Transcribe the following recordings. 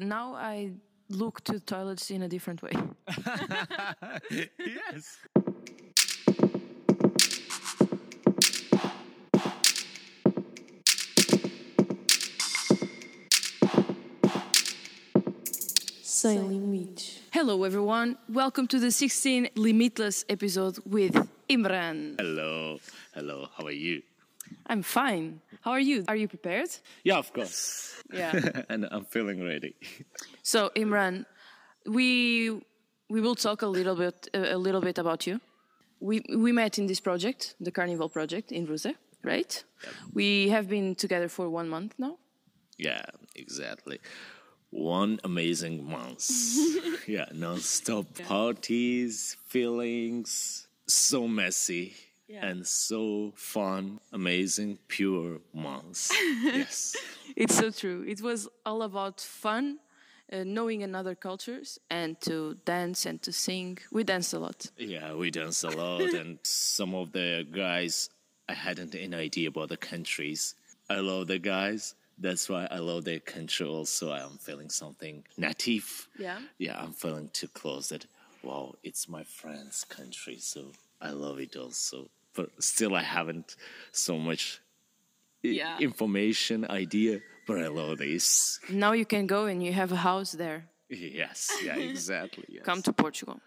Now I look to toilets in a different way. yes. Sem limites. Hello, everyone. Welcome to the 16 Limitless episode with Imran. Hello. Hello. How are you? I'm fine. How are you? Are you prepared? Yeah, of course. Yeah. and I'm feeling ready. so, Imran, we we will talk a little bit a little bit about you. We we met in this project, the Carnival project in Ruse, right? We have been together for one month now. Yeah, exactly. One amazing month. yeah, non-stop parties, feelings, so messy Yeah. and so fun, amazing, pure months. yes. It's so true. It was all about fun, uh, knowing another cultures, and to dance and to sing. We danced a lot. Yeah, we dance a lot, and some of the guys, I hadn't any idea about the countries. I love the guys. That's why I love their country also. I'm feeling something native. Yeah. Yeah, I'm feeling too close that, wow, it's my friend's country. So I love it also. But still, I haven't so much i- Yeah. information, idea, but I love this. Now you can go and you have a house there. Yes, yeah, exactly. Yes. Come to Portugal.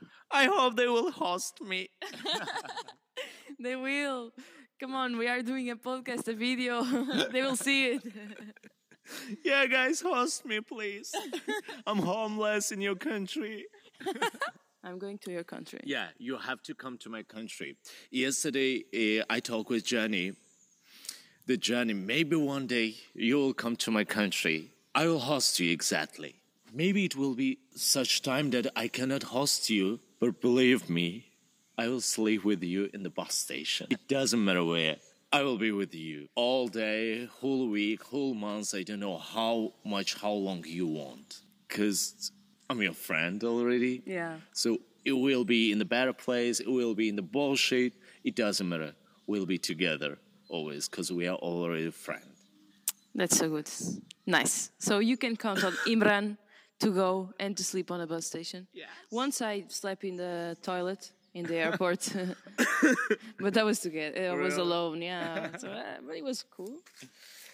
I hope they will host me. They will. Come on, we are doing a podcast, a video. they will see it. Yeah, guys, host me, please. I'm homeless in your country. I'm going to your country. Yeah, you have to come to my country. Yesterday, uh, I talked with Jenny. The Jenny, maybe one day you will come to my country. I will host you exactly. Maybe it will be such time that I cannot host you, but believe me, I will sleep with you in the bus station. It doesn't matter where. I will be with you all day, whole week, whole month. I don't know how much, how long you want. Because I'm your friend already. Yeah. So it will be in the better place, it will be in the bullshit. It doesn't matter. We'll be together always because we are already friends. That's so good. Nice. So you can count on Imran to go and to sleep on a bus station. Yes. Once I slept in the toilet in the airport, but that was together. I was Really? alone. Yeah. So, uh, but it was cool.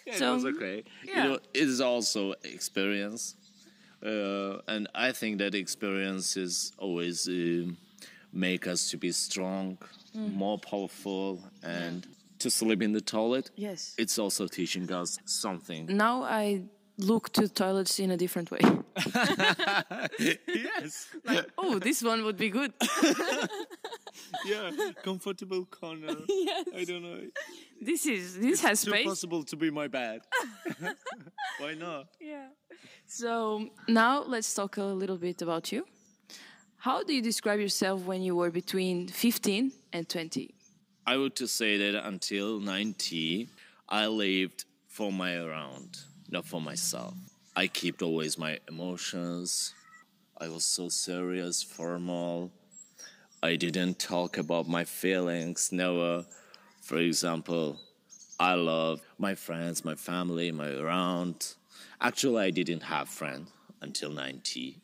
Yeah, So, it was okay. yeah. You know, it is also experience. Uh, and I think that experiences always uh, make us to be strong, Mm. more powerful, and to sleep in the toilet. Yes. It's also teaching us something. Now I look to toilets in a different way. yes. oh, this one would be good. Yeah. Comfortable corner. Yes. I don't know. This is this has too space. possible to be my bad. Why not? Yeah. So now let's talk a little bit about you. How do you describe yourself when you were between 15 and 20? I would to say that until 90, I lived for my around, not for myself. I kept always my emotions. I was so serious, formal. I didn't talk about my feelings, never. For example, I love my friends, my family, my around. Actually, I didn't have friends until 90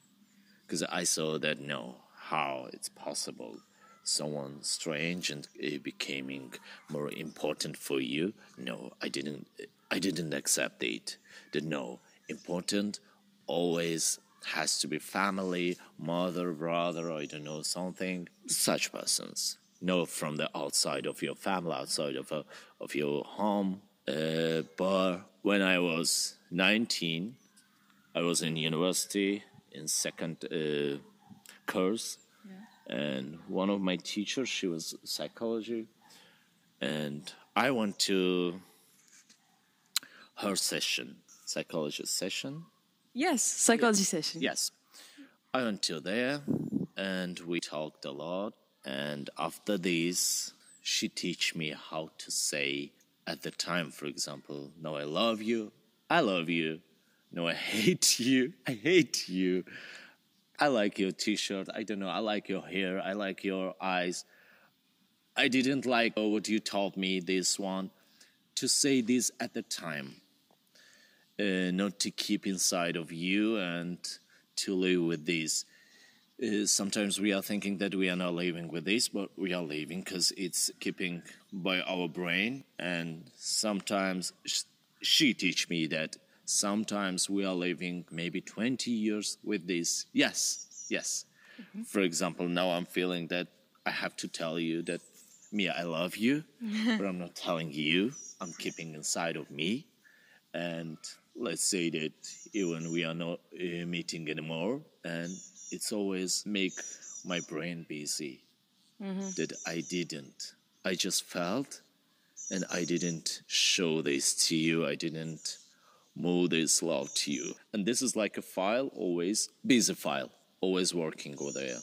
because I saw that no, how it's possible someone strange and uh, becoming more important for you. No, I didn't. I didn't accept it. That no, important always has to be family, mother, brother, I don't know something. Such persons. No, from the outside of your family, outside of uh, of your home. Uh, but when I was 19, I was in university in second uh, course, and one of my teachers, she was psychology, and I went to her session, psychology session. Yes, psychology session. Yes, I went to there, and we talked a lot. And after this, she teach me how to say at the time, for example, no, I love you, I love you. No, I hate you, I hate you. I like your t-shirt. I don't know. I like your hair. I like your eyes. I didn't like oh, what you told me this one. To say this at the time, uh, not to keep inside of you and to live with this. Uh, sometimes we are thinking that we are not living with this, but we are living because it's keeping by our brain. And sometimes sh- she teach me that sometimes we are living maybe 20 years with this. Yes, yes. For example, now I'm feeling that I have to tell you that Mia, I love you, but I'm not telling you. I'm keeping inside of me. And let's say that even we are not uh, meeting anymore, and it's always make my brain busy mm-hmm. that I didn't. I just felt, and I didn't show this to you. I didn't move this love to you. And this is like a file, always busy file, always working over there.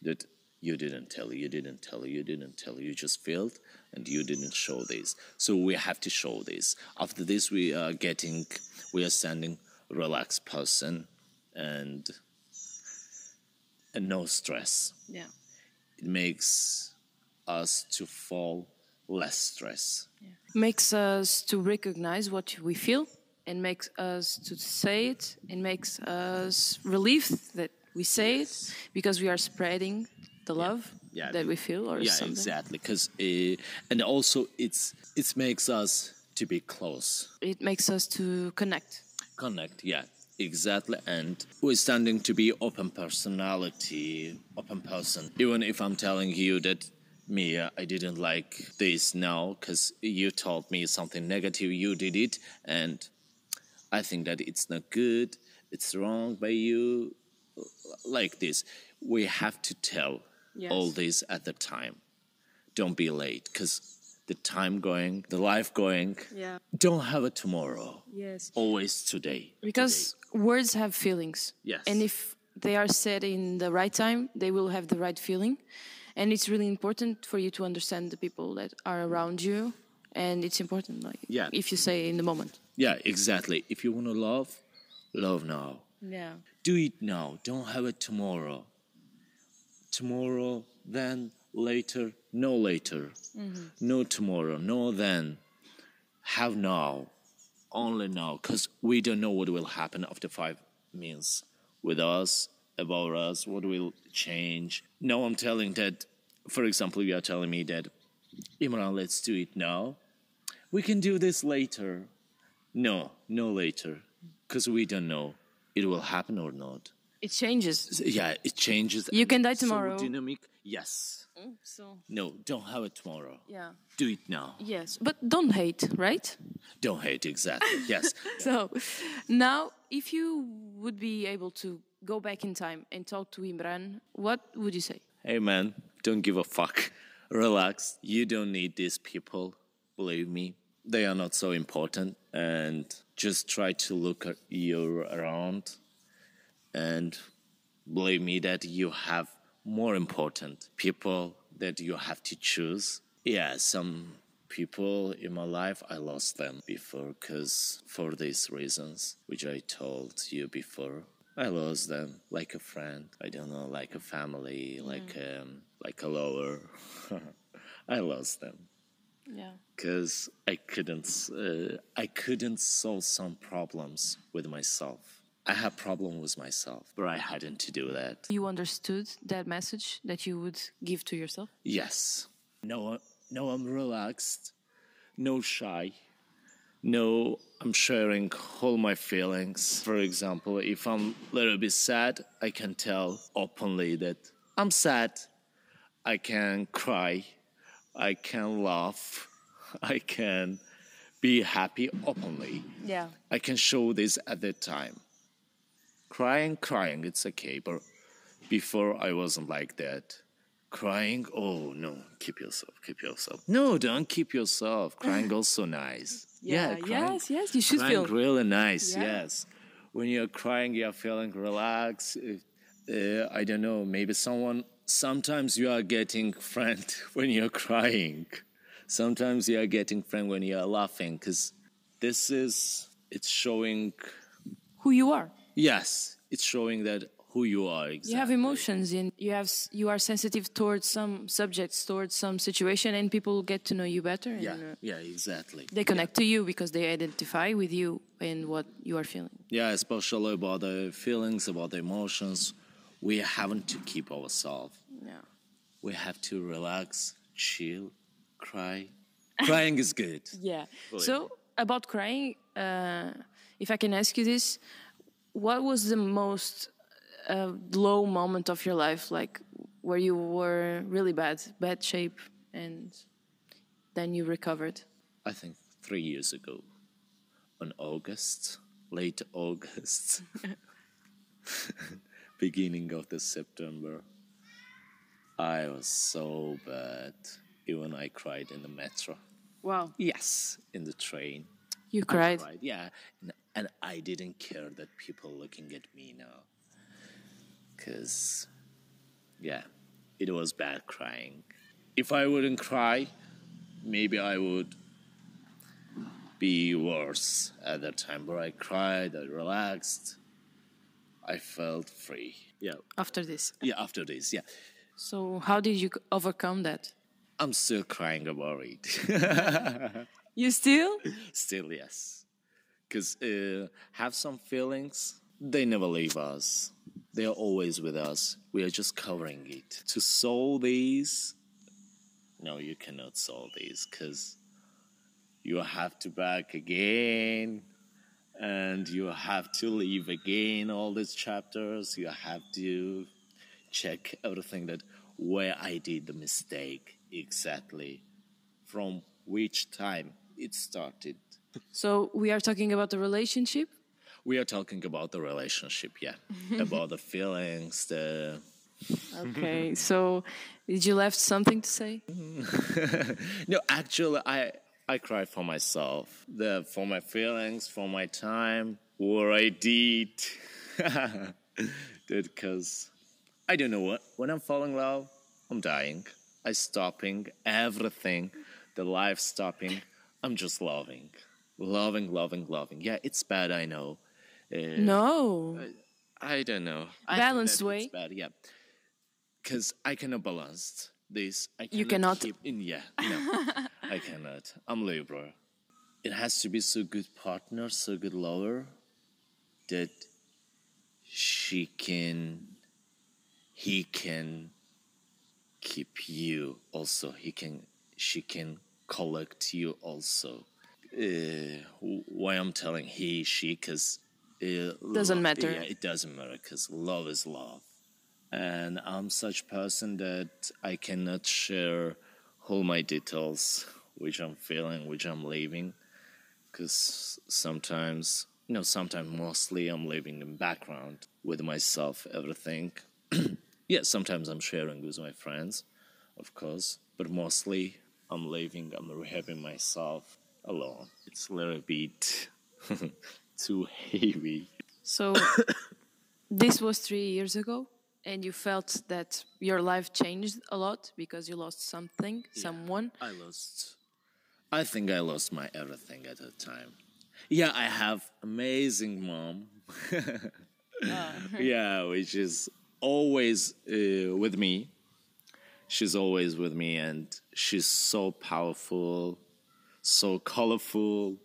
That you didn't tell, you didn't tell, you didn't tell, you just failed and you didn't show this. So we have to show this. After this, we are getting, we are sending relaxed person and, and no stress. Yeah. It makes us to fall less stress. Makes us to recognize what we feel and makes us to say it and makes us relieved that we say it because we are spreading the love Yeah. that we feel or yeah, something. exactly. Because uh, and also it's it makes us to be close. It makes us to connect. Connect, yeah, exactly. And we're standing to be open personality, open person. Even if I'm telling you that Mia, I didn't like this now because you told me something negative, you did it, and I think that it's not good, it's wrong by you, like this. We have to tell all this at the time. Don't be late because the time going, the life going, Yeah. don't have a tomorrow Yes. always today. Because words have feelings. Yes. And if they are said in the right time, they will have the right feeling. And it's really important for you to understand the people that are around you. And it's important, like, Yeah. if you say in the moment. Yeah, exactly. If you want to love, love now. Yeah. Do it now. Don't have it tomorrow. Tomorrow, then, later, no later. Mm-hmm. No tomorrow, no then. Have now. Only now. Because we don't know what will happen after five minutes with us, about us, what will change. Now I'm telling that, for example, you are telling me that, Imran, let's do it now. We can do this later. No, no later. Because we don't know it will happen or not. It changes. Yeah, it changes. You can die So tomorrow. dynamic. Yes. Mm, so, No, don't have it tomorrow. yeah. Do it now. Yes. But don't hate, right? Don't hate exactly. Yes. So now, if you would be able to go back in time and talk to Imran, what would you say? hey man, don't give a fuck. Relax. You don't need these people. Believe me. They are not so important. And just try to look at you around and believe me that you have more important people that you have to choose. Yeah, some people in my life I lost them before because for these reasons which I told you before. I lost them like a friend. I don't know, like a family, like um, like a lover. I lost them Yeah. because I couldn't uh, I couldn't solve some problems with myself. I had problem with myself, but I hadn't to do that. You understood that message that you would give to yourself? Yes. No, no, I'm relaxed. No shy. No, I'm sharing all my feelings. For example, if I'm a little bit sad, I can tell openly that I'm sad. I can cry. I can laugh. I can be happy openly. Yeah. I can show this at that time. Crying, crying, it's okay. But before I wasn't like that. Crying, oh no, keep yourself, keep yourself. No, don't keep yourself. Crying also nice. Yeah, crying, yes, yes, you should crying feel. really nice. Yeah. Yes, when you're crying, you're feeling relaxed. Uh, uh, I don't know, maybe someone. Sometimes you are getting friend when you're crying. Sometimes you are getting friend when you are laughing, because this is it's showing Who you are. Yes, it's showing that who you are exactly. You have emotions and you have you are sensitive towards some subjects, towards some situation, and people get to know you better. And, Yeah, uh, yeah, exactly. they connect to you because they identify with you and what you are feeling. Yeah, especially about the feelings, about the emotions. We haven't to keep ourselves. Yeah. We have to relax, chill, cry. Crying is good. Yeah. Believe So about crying, uh, if I can ask you this, what was the most uh, low moment of your life, like where you were really bad, bad shape, and then you recovered? I think three years ago, on August, late August, beginning of the September, I was so bad. Even I cried in the metro. Wow. Yes, in the train. You cried. cried, yeah, and, and I didn't care that people looking at me now, cause, yeah, it was bad crying. If I wouldn't cry, maybe I would be worse at that time. But I cried, I relaxed, I felt free. Yeah, After this. yeah. After this, yeah, So how did you overcome that? I'm still crying about it. You still? Still, yes. Because uh, have some feelings, they never leave us. They are always with us. We are just covering it. To solve these, no, you cannot solve these because you have to back again and you have to leave again all these chapters. You have to check everything that where I did the mistake exactly, from which time it started. So we are talking about the relationship. We are talking about the relationship, yeah, about the feelings, the Okay. so did you left something to say? no. Actually, I I cry for myself, the for my feelings, for my time, what I did, because I don't know what when I'm falling in love, I'm dying. I stopping everything, the life stopping. I'm just loving, loving, loving, loving. Yeah, it's bad. I know. Uh, No. I don't know. I Balanced way? It's bad, yeah. Because I cannot balance this. I You cannot cannot? Keep in, yeah, no, I cannot. I'm Libra. It has to be so good partner, so good lover, that she can, he can keep you also. He can, she can collect you also. Uh, why I'm telling he, she, because uh, Doesn't love- matter. Yeah, it doesn't matter because love is love, and I'm such person that I cannot share all my details, which I'm feeling, which I'm living, because sometimes, you know, sometimes mostly I'm living in background with myself, everything. yeah, sometimes I'm sharing with my friends, of course, but mostly I'm living, I'm rehabbing myself alone. It's a little bit too heavy. So this was three years ago, and you felt that your life changed a lot because you lost something, someone. I lost. I think I lost my everything at that time. Yeah, I have amazing mom. yeah, which is always uh, with me. She's always with me, and she's so powerful, so colorful.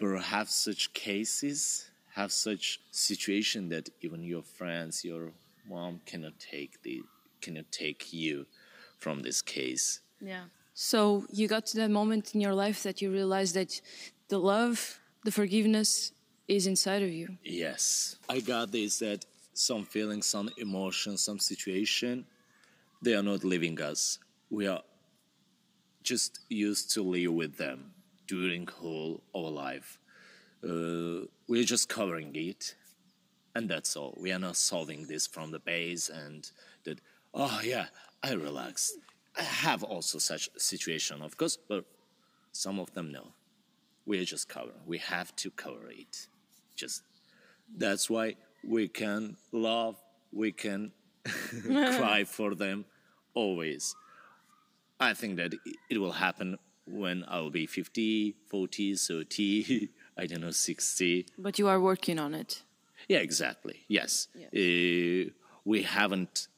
Have such cases, have such situation that even your friends, your mom cannot take the cannot take you from this case. Yeah. So you got to that moment in your life that you realized that the love, the forgiveness is inside of you. Yes. I got this that some feelings, some emotions, some situation, they are not leaving us. We are just used to live with them during whole our life. Uh, we're just covering it, and that's all. We are not solving this from the base and that. Oh yeah, I relaxed. I have also such situation, of course, but some of them no. We're just covering. We have to cover it. Just that's why we can love, we can cry for them always. I think that it- it will happen when I'll be 50, 40, 30, I don't know, 60. But you are working on it. Yeah, exactly. Yes. Uh, we haven't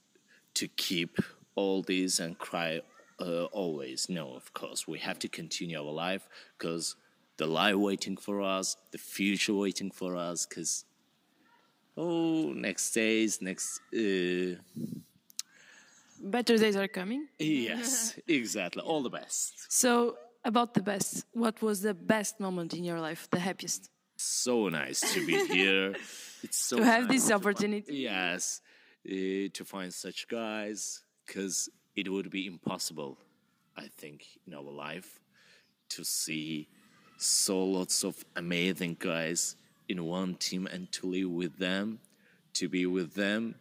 to keep all this and cry uh, always. No, of course, we have to continue our life because the life waiting for us, the future waiting for us. Because oh, next days, next. Uh, Better days are coming. yes, exactly. All the best. So, about the best, what was the best moment in your life, the happiest? So nice to be here. It's so To have nice this to opportunity. yes, uh, to find such guys, because it would be impossible, I think, in our life to see so lots of amazing guys in one team and to live with them, to be with them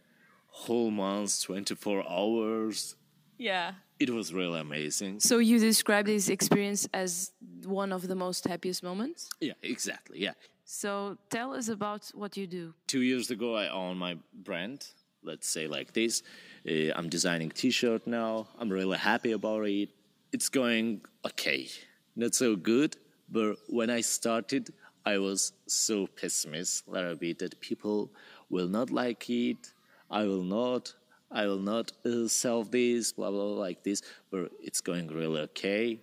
whole months, 24 hours. Yeah. It was really amazing. So, you describe this experience as one of the most happiest moments? Yeah, exactly. Yeah. So, tell us about what you do. two years ago i owned my brand let's say like this uh, i'm designing t-shirt now i'm really happy about it it's going okay not so good but when i started i was so pessimist a little bit that people will not like it i will not i will not uh, sell this blah blah blah like this but it's going really okay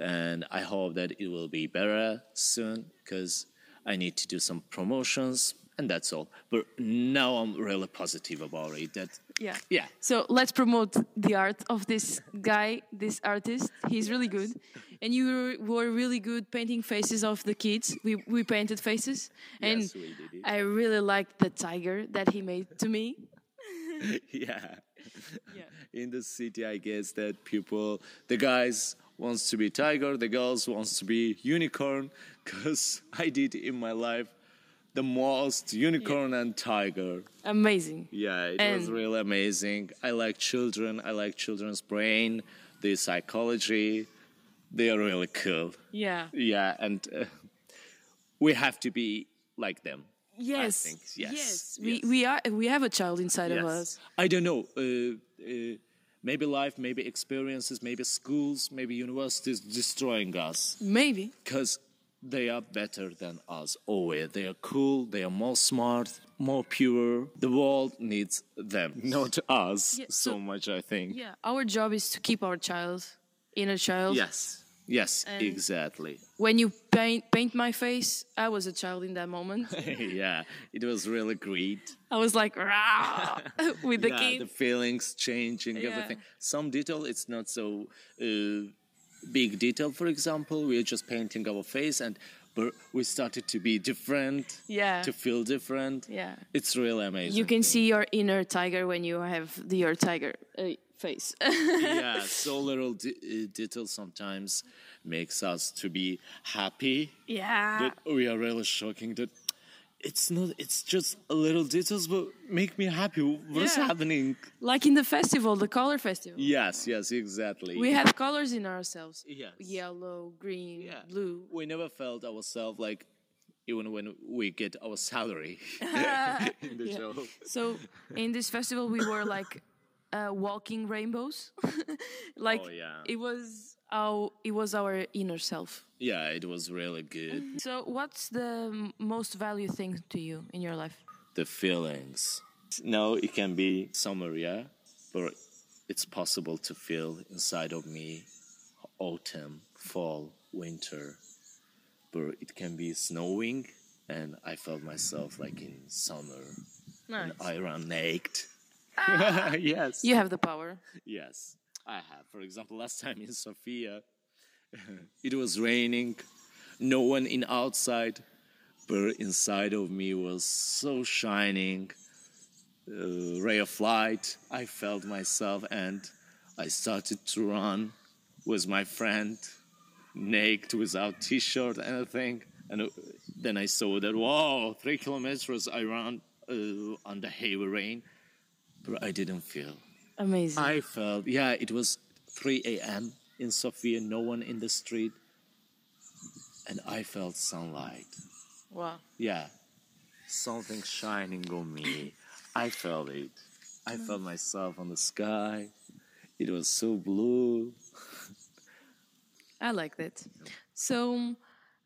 and I hope that it will be better soon because I need to do some promotions and that's all. But now I'm really positive about it. That Yeah. yeah, So let's promote the art of this guy, this artist. He's really good, and you were really good painting faces of the kids. We we painted faces, and Yes. I really liked the tiger that he made to me. yeah. Yeah. In the city, I guess that people, the guys wants to be tiger, the girls wants to be unicorn, because I did in my life the most unicorn and tiger. Amazing. Yeah, it was really amazing. I like children. I like children's brain, the psychology. They are really cool. Yeah. Yeah, and uh, we have to be like them. Yes. think, yes, Yes. We yes. we are we have a child inside of us. I don't know. Uh, uh, maybe life, maybe experiences, maybe schools, maybe universities destroying us Maybe. because they are better than us always. They are cool. They are more smart, more pure. The world needs them, not us Yeah, so so- much. I think. Yeah. Our job is to keep our child, inner child. Yes. Yes, And- exactly. When you paint paint my face, I was a child in that moment. yeah, it was really great. I was like Rah! with the yeah, the feelings changing, Yeah. everything. Some detail, it's not so uh, big detail. For example, we are just painting our face, and we started to be different. Yeah. To feel different. Yeah. It's really amazing. You can see your inner tiger when you have the, your tiger uh, face. yeah, so little de- uh, detail sometimes makes us to be happy. yeah. that we are really shocking that it's not it's just a little details but make me happy what's Yeah. happening Like in the festival, the color festival. yes yes exactly We have colors in ourselves. Yes. Yellow, green, yeah. blue. we never felt ourselves like even when we get our salary in the show So in this festival, we were like uh, walking rainbows. like Oh, yeah. it was our it was our inner self. yeah it was really good So what's the most valued thing to you in your life? the feelings no it can be summer yeah but it's possible to feel inside of me autumn fall winter but it can be snowing and i felt myself like in summer Nice. i ran naked yes. You have the power. yes i have. For example last time in sofia it was raining. No one in outside but inside of me was so shining. Uh, ray of light i felt myself and i started to run with my friend naked without t-shirt anything and uh, then i saw that wow three kilometers i ran uh, under heavy rain i didn't feel Amazing. I felt, yeah, it was 3 a.m. in Sofia, no one in the street, and I felt sunlight. wow. Yeah, something shining on me. I felt it. I felt myself on the sky. It was so blue. I like that. So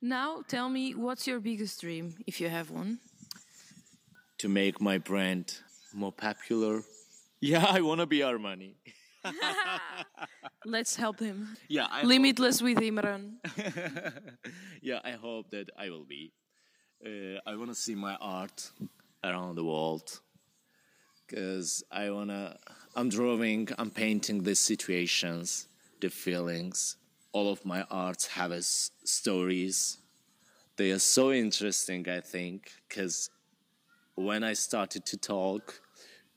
now tell me what's your biggest dream if you have one? To make my brand more popular. Yeah, I want to be Armani. Let's help him. Yeah, I Limitless with Imran. yeah, I hope that I will be. Uh, I want to see my art around the world because I want to. I'm drawing, I'm painting the situations, the feelings. All of my arts have s- stories. They are so interesting, I think, because when I started to talk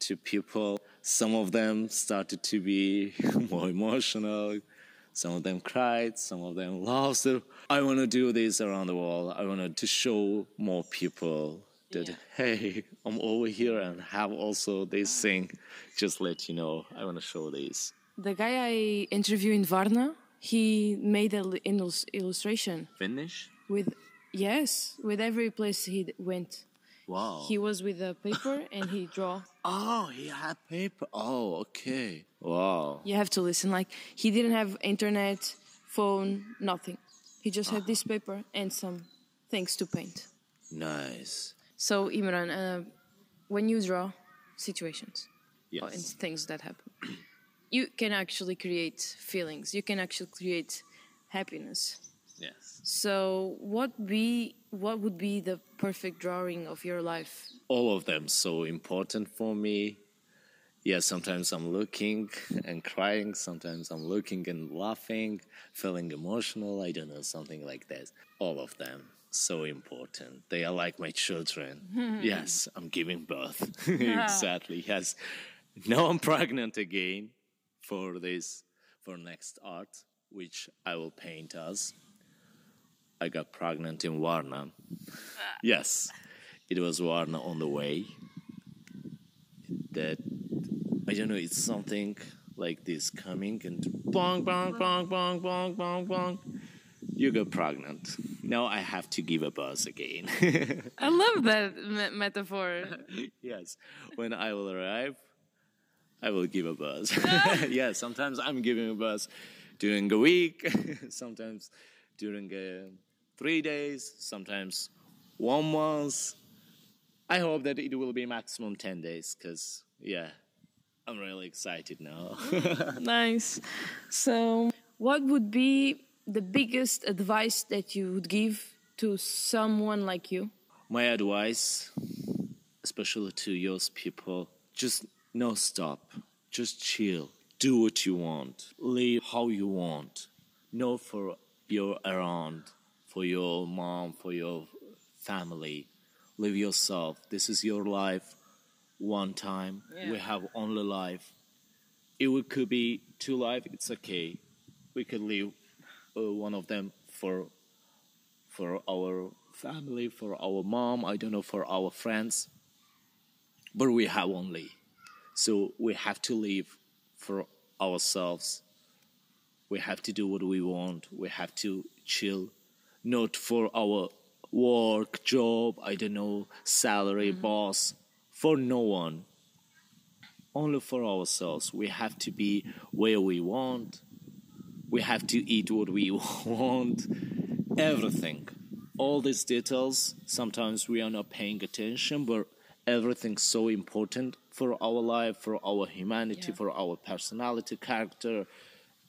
to people, some of them started to be more emotional. Some of them cried, some of them laughed. So I want to do this around the world. I wanted to show more people that, Yeah. hey, I'm over here and have also this thing. Just let you know, I want to show this. The guy I interviewed in Varna, he made an illus- illustration Finish? with, yes, with every place he went. Wow. He was with a paper and he draw. Oh, he had paper. Oh, okay. Wow. You have to listen. Like he didn't have internet, phone, nothing. He just had this paper and some things to paint. Nice. So Imran, uh, when you draw situations or Yes. things that happen, you can actually create feelings. You can actually create happiness. Yes. So what be what would be the perfect drawing of your life? all of them so important for me. Yeah, sometimes I'm looking and crying, sometimes I'm looking and laughing, feeling emotional, I don't know, something like that. All of them so important. They are like my children. Hmm. yes, I'm giving birth. exactly. Yes. Now I'm pregnant again for this for next art which I will paint us. I got pregnant in Varna. Yes it was Varna on the way. That I don't know, it's something like this coming and bong bong bong bong bong bong bong. You got pregnant. Now I have to give a buzz again. I love that me- metaphor. yes, when I will arrive, I will give a buzz. yeah, sometimes I'm giving a buzz during a week, sometimes during uh, three days, sometimes one month. I hope that it will be maximum 10 days because, yeah, I'm really excited now. nice. So, what would be the biggest advice that you would give to someone like you? My advice, especially to yours people, just no stop. Just chill. Do what you want. Live how you want. Know for your around, for your mom, for your family. Live yourself. This is your life. One time. We have only life. It could be two life, it's okay. We could live uh, one of them for for our family, for our mom, I don't know, for our friends. But we have only. So we have to live for ourselves. We have to do what we want. We have to chill, not for our work, job, I don't know, salary, mm-hmm. boss, for no one. Only for ourselves. We have to be where we want. We have to eat what we want. Everything. All these details, sometimes we are not paying attention, but everything's so important for our life, for our humanity, Yeah. for our personality, character,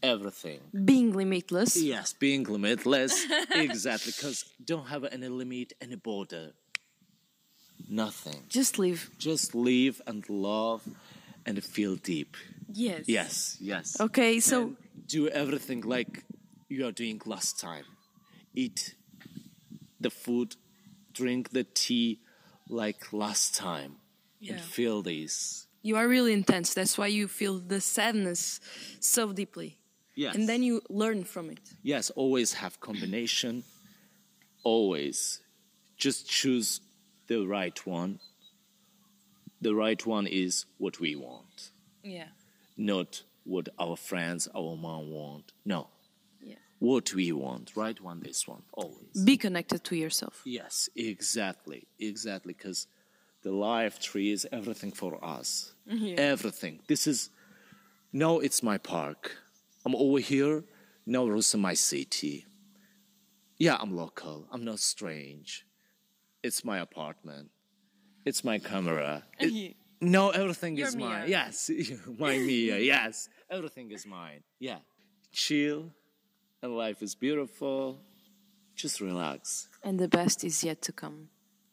everything. Being limitless. Yes, being limitless. exactly, because don't have any limit, any border. Nothing. Just live. Just live and love and feel deep. Yes. Yes, yes. Okay, so And do everything like you are doing last time. Eat the food, drink the tea like last time. Yeah. And feel this. you are really intense. That's why you feel the sadness so deeply. Yes. And then you learn from it. yes, always have combination. Always. Just choose the right one. The right one is what we want, Yeah. not what our friends, our mom want. No. Yeah. What we want. Right one, this one. Always. Be connected to yourself. Yes, exactly, exactly. Because the life tree is everything for us. Everything. This is no, it's my park. I'm over here. Now it's my city. Yeah, I'm local. I'm not strange. It's my apartment. It's my camera. It- No, everything Your is Mia. mine. Yes, my Mia. Yes, everything is mine. Yeah, chill, and life is beautiful. Just relax. And the best is yet to come.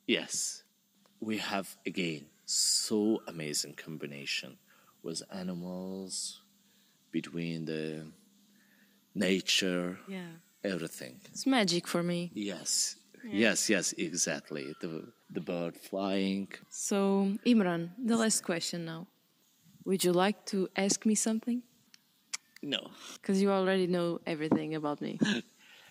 Yes, we have again so amazing combination with animals, between the nature, Yeah. everything. It's magic for me. Yes, yes, yes, exactly. The the bird flying. So, Imran, the last question now. Would you like to ask me something? No. Because you already know everything about me.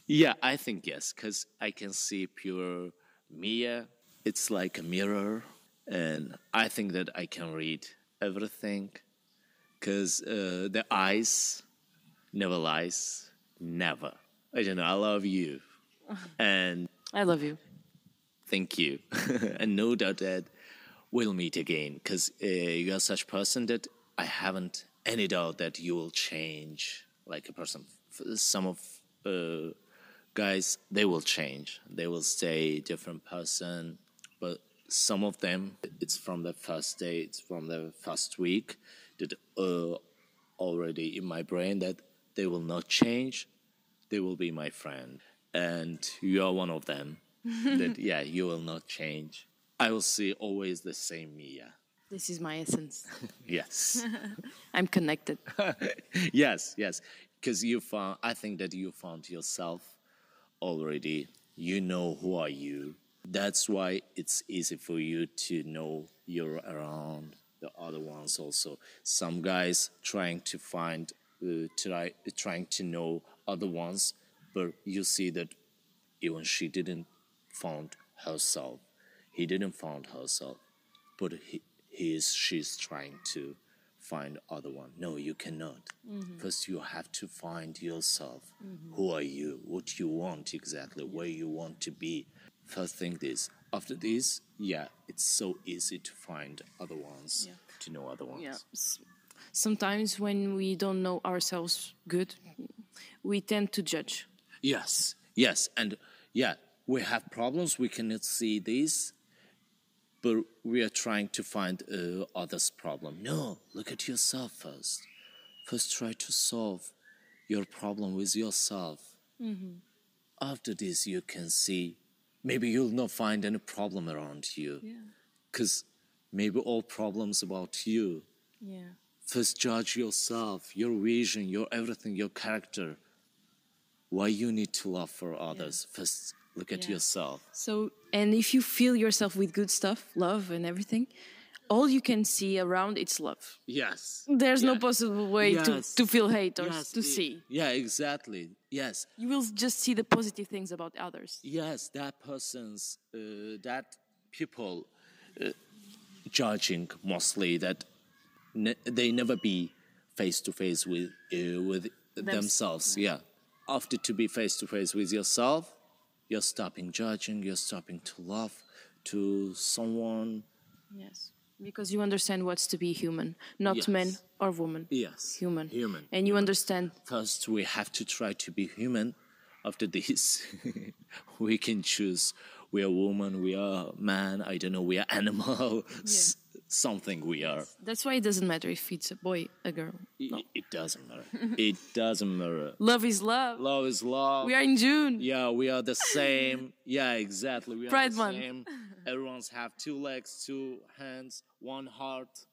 Yeah, I think yes, because I can see pure Mia. It's like a mirror, and I think that I can read everything, because uh, the eyes never lies, never. I don't know. I love you, and I love you. thank you, and no doubt that we'll meet again, because uh, you are such person that I haven't any doubt that you will change like a person. Some of uh, guys they will change they will stay different person but some of them it's from the first day it's from the first week that uh, already in my brain that they will not change they will be my friend and you are one of them that yeah you will not change i will see always the same mia This is my essence. yes I'm connected. yes, yes. Because you found, I think that you found yourself already. You know who are you. That's why it's easy for you to know you're around the other ones also. Some guys trying to find, uh, try, trying to know other ones, but you see that even she didn't found herself. He didn't found herself, but he, he is, she's trying to find other one. No, you cannot. First, you have to find yourself. Who are you? What you want exactly? Where you want to be? First thing this. After this, yeah, it's so easy to find other ones, Yeah. to know other ones. Yeah. Sometimes when we don't know ourselves good, we tend to judge. Yes, yes, and yeah, we have problems. We cannot see this, but we are trying to find uh, others' problem. No, look at yourself first. First, try to solve your problem with yourself. After this, you can see. Maybe you'll not find any problem around you, because maybe all problems about you. Yeah. First, judge yourself, your vision, your everything, your character. Why you need to love for others. First, look at Yeah. yourself. So, and if you fill yourself with good stuff, love and everything, all you can see around it's love. Yes. There's no possible way Yes. to, to feel hate or Yes, to see. Yeah, exactly. Yes. You will just see the positive things about others. Yes, that person's, uh, that people uh, judging mostly that ne- they never be face to face with uh, with themselves. Yeah. After to be face to face with yourself, you're stopping judging. You're stopping to love to someone. Yes. Because you understand what's to be human, not Yes. man or woman. Yes. Human. Human. And you understand. First, we have to try to be human. After this, we can choose. We are woman. We are man. I don't know. We are animal. s- something we are. That's why it doesn't matter if it's a boy, a girl. No. It doesn't matter. it doesn't matter. Love is love. Love is love. We are in June. yeah, we are the same. Yeah, exactly. We are Pride the Month. same. Everyone's have two legs, two hands, one heart.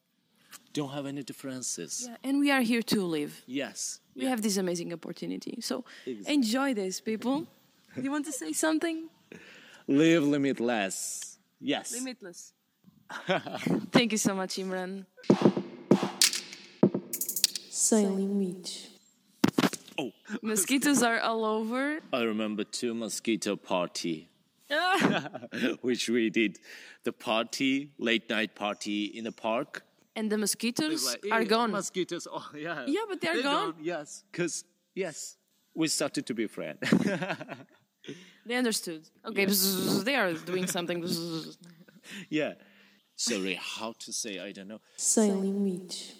Don't have any differences. Yeah, and we are here to live. Yes. We have this amazing opportunity. So Exactly. enjoy this, people. you want to say something? Live limitless. Yes. Limitless. Thank you so much, Imran. Sem limites. Oh. Mosquitoes are all over. I remember two mosquito party, which we did. The party, late night party in the park. and the mosquitoes Like, are eh, gone. Mosquitoes, oh yeah. Yeah, but they're gone. Yes, because yes, we started to be friends. They understood. Okay, bzzz, they are doing something. yeah. Sorry, how to say? I don't know. Sem limites.